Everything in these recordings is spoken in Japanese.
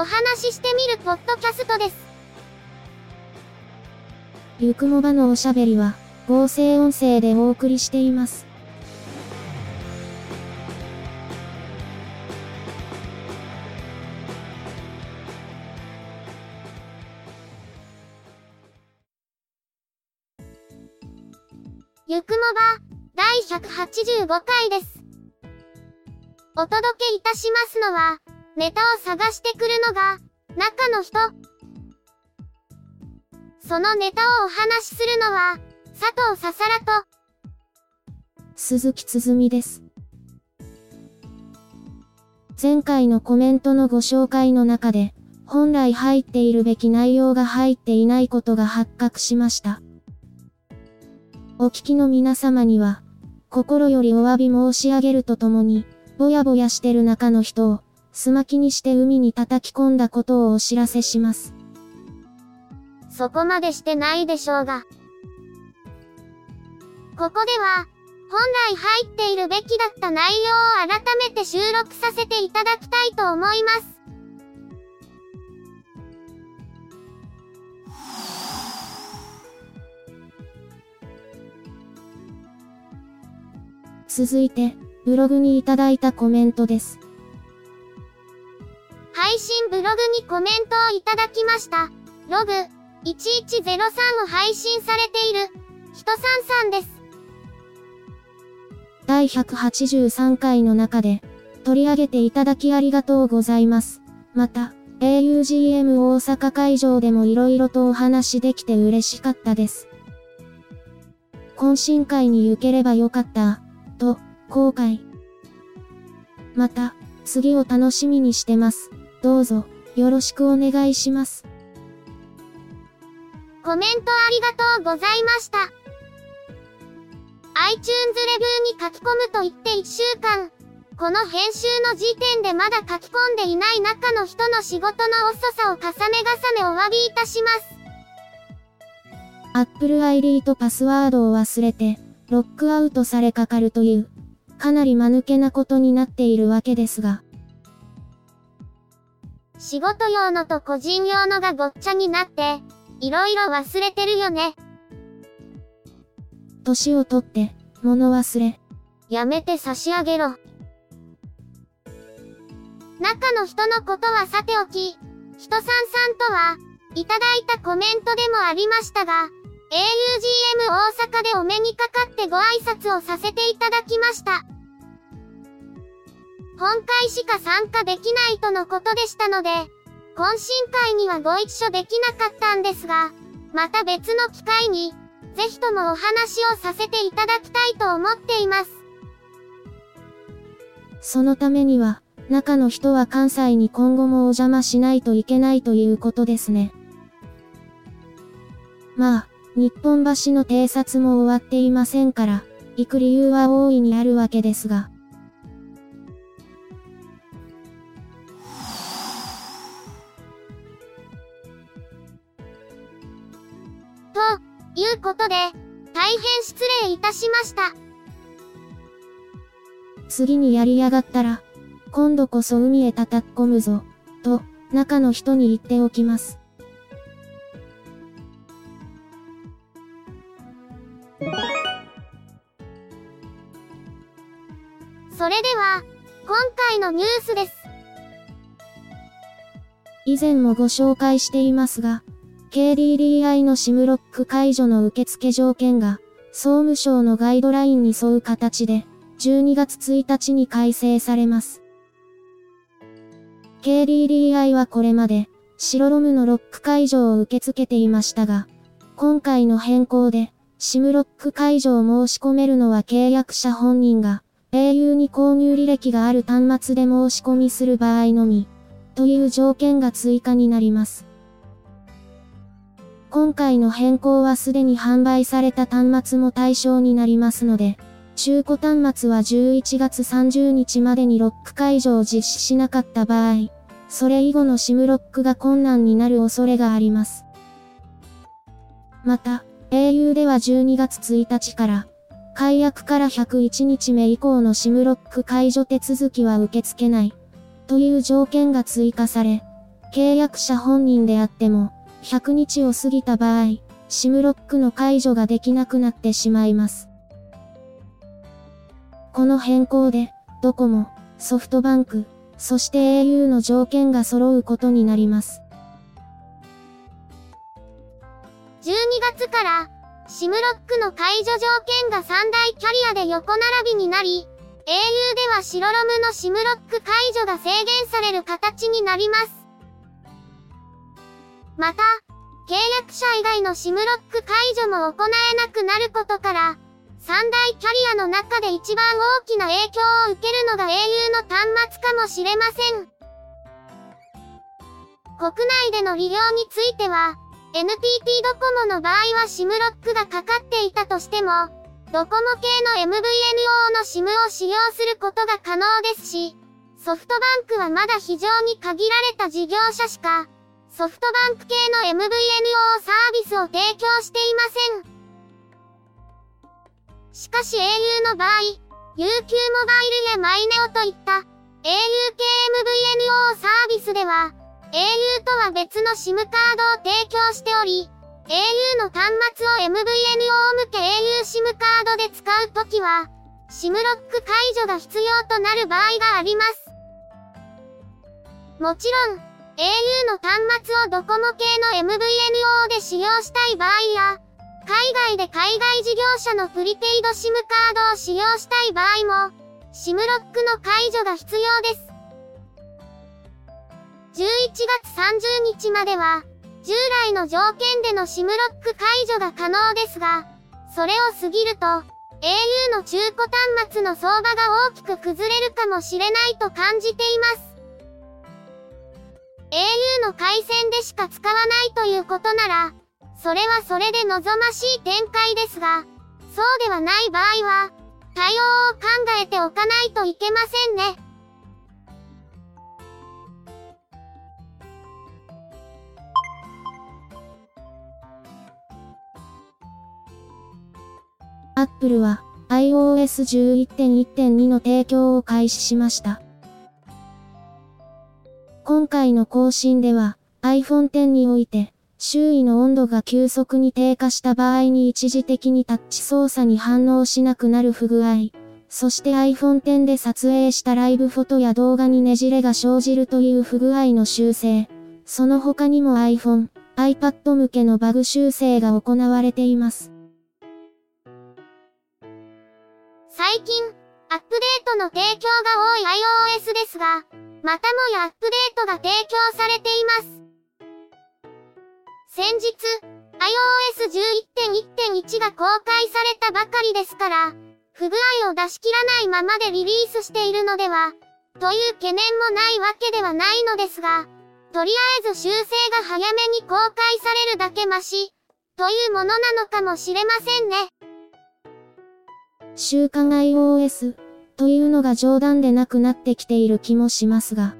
お話ししてみるポッドキャストです。ゆくもばのおしゃべりは、合成音声でお送りしています。ゆくもば、第185回です。お届けいたしますのは、ネタを探してくるのが、中の人。そのネタをお話しするのは、佐藤ささらと、鈴木つづみです。前回のコメントのご紹介の中で、本来入っているべき内容が入っていないことが発覚しました。お聞きの皆様には、心よりお詫び申し上げるとともに、ぼやぼやしてる中の人を、すまきにして海に叩き込んだことをお知らせします。そこまでしてないでしょうが。ここでは、本来入っているべきだった内容を改めて収録させていただきたいと思います。続いて、ブログにいただいたコメントです。配信ブログにコメントをいただきました。ログ1103を配信されている、ひとさんさんです。第183回の中で、取り上げていただきありがとうございます。また、augm 大阪会場でも色々とお話できて嬉しかったです。懇親会に行ければよかった、と、後悔。また、次を楽しみにしてます。どうぞ、よろしくお願いします。コメントありがとうございました。iTunes レビューに書き込むと言って1週間。この編集の時点でまだ書き込んでいない中の人の仕事の遅さを重ね重ねお詫びいたします。Apple ID とパスワードを忘れて、ロックアウトされかかるという、かなり間抜けなことになっているわけですが、仕事用のと個人用のがごっちゃになって、いろいろ忘れてるよね。年をとって、物忘れ。やめて差し上げろ。中の人のことはさておき、ひとさんさんとは、いただいたコメントでもありましたが、augm 大阪でお目にかかってご挨拶をさせていただきました。本会しか参加できないとのことでしたので、懇親会にはご一緒できなかったんですが、また別の機会に、ぜひともお話をさせていただきたいと思っています。そのためには、中の人は関西に今後もお邪魔しないといけないということですね。まあ、日本橋の偵察も終わっていませんから、行く理由は大いにあるわけですが。たしました。次にやりやがったら、今度こそ海へ叩き込むぞ、と、中の人に言っておきます。それでは、今回のニュースです。以前もご紹介していますが、KDDI の SIM ロック解除の受付条件が、総務省のガイドラインに沿う形で、12月1日に改正されます。KDDI はこれまで、白ロムのロック解除を受け付けていましたが、今回の変更で、SIM ロック解除を申し込めるのは契約者本人が、au に購入履歴がある端末で申し込みする場合のみ、という条件が追加になります。今回の変更はすでに販売された端末も対象になりますので、中古端末は11月30日までにロック解除を実施しなかった場合、それ以後の SIM ロックが困難になる恐れがあります。また、au では12月1日から、解約から101日目以降の SIM ロック解除手続きは受け付けない、という条件が追加され、契約者本人であっても、100日を過ぎた場合、SIM ロックの解除ができなくなってしまいます。この変更で、ドコモ、ソフトバンク、そして au の条件が揃うことになります。12月から、SIM ロックの解除条件が3大キャリアで横並びになり、au では白ロムの SIM ロック解除が制限される形になります。また、契約者以外の SIM ロック解除も行えなくなることから、三大キャリアの中で一番大きな影響を受けるのが au の端末かもしれません。国内での利用については、NTT ドコモの場合は SIM ロックがかかっていたとしても、ドコモ系の MVNO の SIM を使用することが可能ですし、ソフトバンクはまだ非常に限られた事業者しか、ソフトバンク系の MVNO サービスを提供していません。しかし au の場合、UQ モバイルやマイネオといった au 系 MVNO サービスでは、au とは別の SIM カードを提供しており、au の端末を MVNO 向け au SIM カードで使うときは、SIM ロック解除が必要となる場合があります。もちろん、au の端末をドコモ系の MVNO で使用したい場合や、海外で海外事業者のプリペイド SIM カードを使用したい場合も、SIM ロックの解除が必要です。11月30日までは、従来の条件での SIM ロック解除が可能ですが、それを過ぎると、au の中古端末の相場が大きく崩れるかもしれないと感じています。Au の回線でしか使わないということなら、それはそれで望ましい展開ですが、そうではない場合は、対応を考えておかないといけませんね。アップルは iOS11.1.2 の提供を開始しました。今回の更新では iPhone X において周囲の温度が急速に低下した場合に一時的にタッチ操作に反応しなくなる不具合、そして iPhone X で撮影したライブフォトや動画にねじれが生じるという不具合の修正、その他にも iPhone、iPad 向けのバグ修正が行われています。最近、アップデートの提供が多い iOS ですが、またもやアップデートが提供されています。先日、iOS 11.1.1が公開されたばかりですから、不具合を出し切らないままでリリースしているのでは、という懸念もないわけではないのですが、とりあえず修正が早めに公開されるだけマシ、というものなのかもしれませんね。週刊 iOS というのが冗談でなくなってきている気もしますが。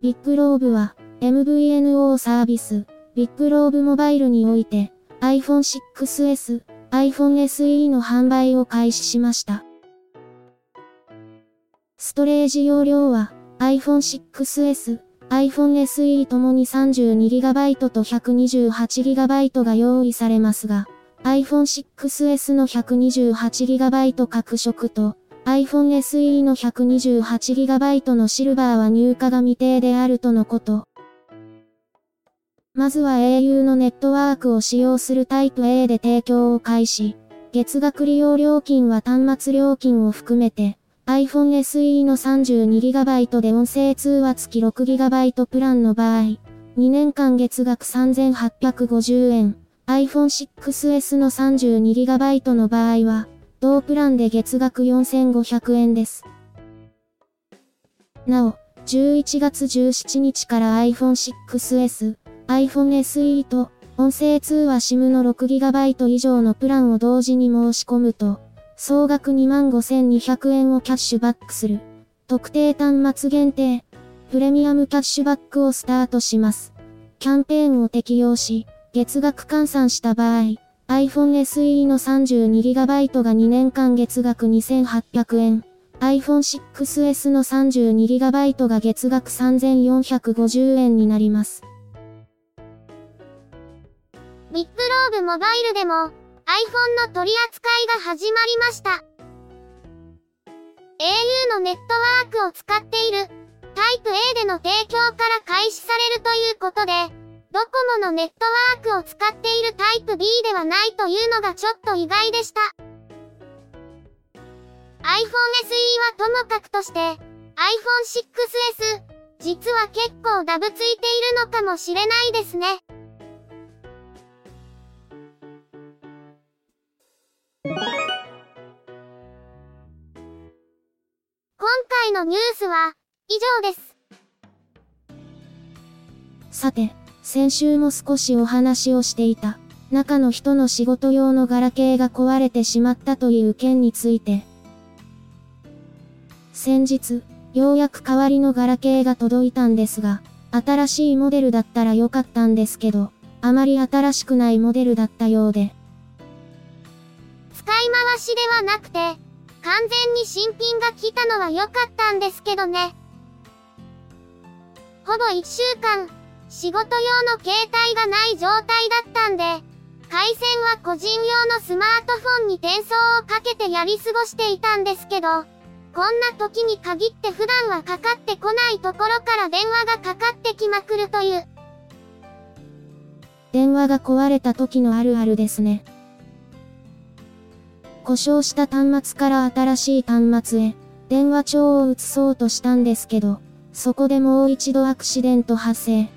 ビッグローブは MVNO サービスビッグローブモバイルにおいて iPhone 6s、iPhone SE の販売を開始しました。ストレージ容量は iPhone 6s、iPhone SE ともに 32GB と 128GB が用意されますが、iPhone 6s の 128GB 各色と、iPhone SE の 128GB のシルバーは入荷が未定であるとのこと。まずは au のネットワークを使用するタイプ A で提供を開始。月額利用料金は端末料金を含めて、iPhone SE の 32GB で音声通話付き 6GB プランの場合、2年間月額3850円、iPhone 6S の 32GB の場合は、同プランで月額4500円です。なお、11月17日から iPhone 6S、iPhone SE と、音声通話 SIM の 6GB 以上のプランを同時に申し込むと、総額25,200円をキャッシュバックする。特定端末限定、プレミアムキャッシュバックをスタートします。キャンペーンを適用し、月額換算した場合、iPhone SE の 32GB が2年間月額2800円、iPhone 6S の 32GB が月額3450円になります。ビッグローブモバイルでも iPhone の取り扱いが始まりました。au のネットワークを使っているタイプ A での提供から開始されるということで、ドコモのネットワークを使っているタイプ B ではないというのがちょっと意外でした。iPhone SE はともかくとして、iPhone 6S、実は結構ダブついているのかもしれないですね。回のニュースは以上です。さて、先週も少しお話をしていた、中の人の仕事用のガラケーが壊れてしまったという件について。先日、ようやく代わりのガラケーが届いたんですが、新しいモデルだったらよかったんですけど、あまり新しくないモデルだったようで。使い回しではなくて、完全に新品が来たのは良かったんですけどね。ほぼ1週間、仕事用の携帯がない状態だったんで、回線は個人用のスマートフォンに転送をかけてやり過ごしていたんですけど、こんな時に限って普段はかかってこないところから電話がかかってきまくるという。電話が壊れた時のあるあるですね。故障した端末から新しい端末へ、電話帳を移そうとしたんですけど、そこでもう一度アクシデント発生。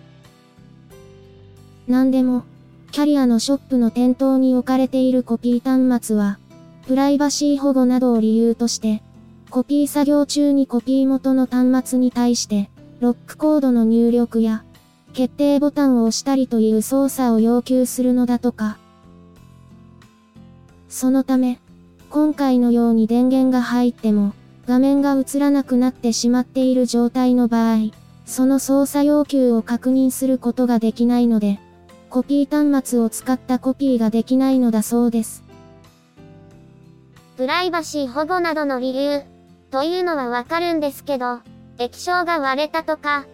なんでも、キャリアのショップの店頭に置かれているコピー端末は、プライバシー保護などを理由として、コピー作業中にコピー元の端末に対して、ロックコードの入力や、決定ボタンを押したりという操作を要求するのだとか。そのため、今回のように電源が入っても、画面が映らなくなってしまっている状態の場合、その操作要求を確認することができないので、コピー端末を使ったコピーができないのだそうです。プライバシー保護などの理由、というのはわかるんですけど、液晶が割れたとか、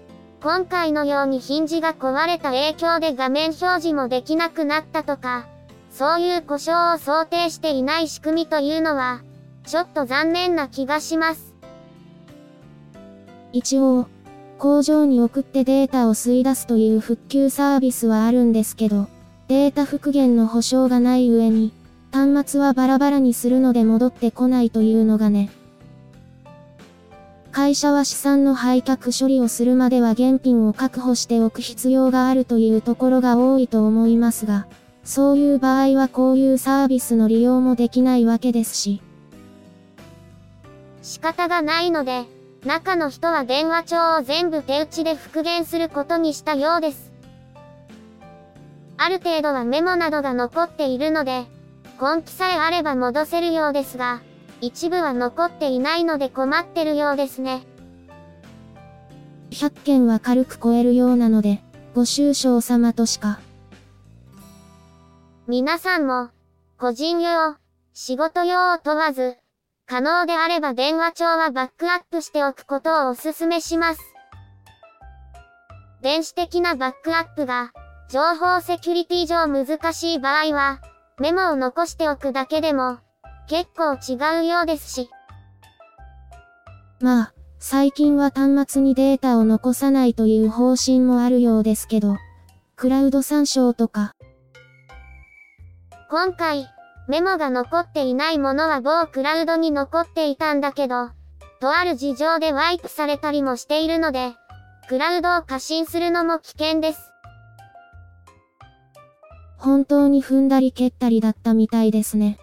今回のようにヒンジが壊れた影響で画面表示もできなくなったとか、そういう故障を想定していない仕組みというのは、ちょっと残念な気がします。一応、工場に送ってデータを吸い出すという復旧サービスはあるんですけど、データ復元の保証がない上に、端末はバラバラにするので戻ってこないというのがね。会社は資産の廃却処理をするまでは現品を確保しておく必要があるというところが多いと思いますが、そういう場合はこういうサービスの利用もできないわけですし。仕方がないので、中の人は電話帳を全部手打ちで復元することにしたようです。ある程度はメモなどが残っているので、根気さえあれば戻せるようですが、一部は残っていないので困ってるようですね。100件は軽く超えるようなので、ご愁傷様としか。皆さんも、個人用、仕事用を問わず、可能であれば電話帳はバックアップしておくことをお勧めします。電子的なバックアップが、情報セキュリティ上難しい場合は、メモを残しておくだけでも、結構違うようですし。まあ、最近は端末にデータを残さないという方針もあるようですけど、クラウド参照とか、今回、メモが残っていないものは某クラウドに残っていたんだけど、とある事情でワイプされたりもしているので、クラウドを過信するのも危険です。本当に踏んだり蹴ったりだったみたいですね。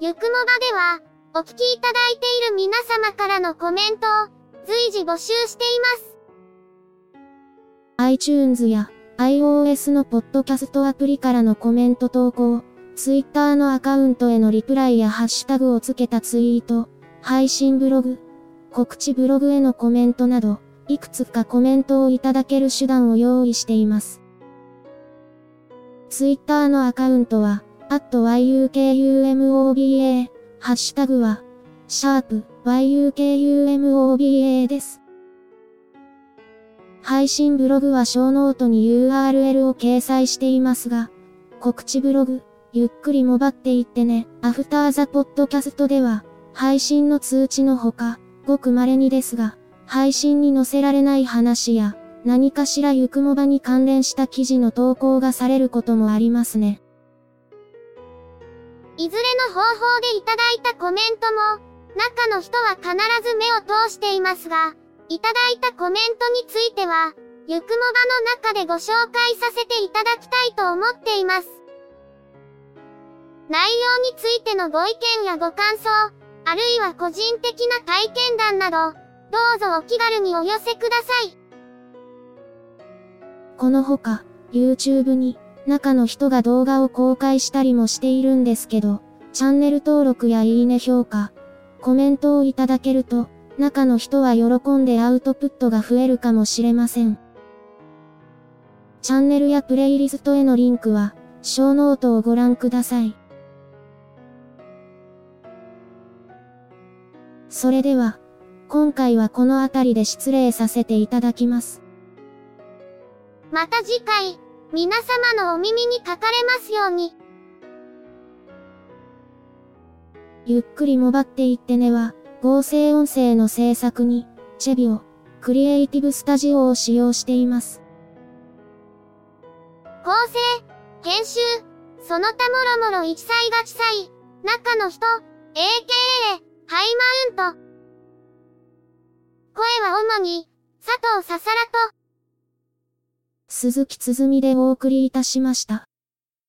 ゆくもばでは、お聞きいただいている皆様からのコメントを随時募集しています。iTunes や iOS のポッドキャストアプリからのコメント投稿、Twitter のアカウントへのリプライやハッシュタグをつけたツイート、配信ブログ、告知ブログへのコメントなど、いくつかコメントをいただける手段を用意しています。Twitter のアカウントは、at yukumoba、ハッシュタグは、シャープ yukumoba です。配信ブログはショーノートに URL を掲載していますが、告知ブログ、ゆっくりもばっていってね、アフターザポッドキャストでは、配信の通知のほか、ごく稀にですが、配信に載せられない話や、何かしらゆくもばに関連した記事の投稿がされることもありますね。いずれの方法でいただいたコメントも、中の人は必ず目を通していますが、いただいたコメントについては、ゆくもばの中でご紹介させていただきたいと思っています。内容についてのご意見やご感想、あるいは個人的な体験談など、どうぞお気軽にお寄せください。このほか、YouTube に、中の人が動画を公開したりもしているんですけど、チャンネル登録やいいね評価、コメントをいただけると、中の人は喜んでアウトプットが増えるかもしれません。チャンネルやプレイリストへのリンクは、ショーノートをご覧ください。それでは、今回はこの辺りで失礼させていただきます。また次回、皆様のお耳にかかれますように。ゆっくりもばっていってねは、合成音声の制作に、チェビオ、クリエイティブスタジオを使用しています。構成、編集、その他もろもろ一切が地裁、中の人、AKA、ハイマウント。声は主に、佐藤ささらと、鈴木つづみでお送りいたしました。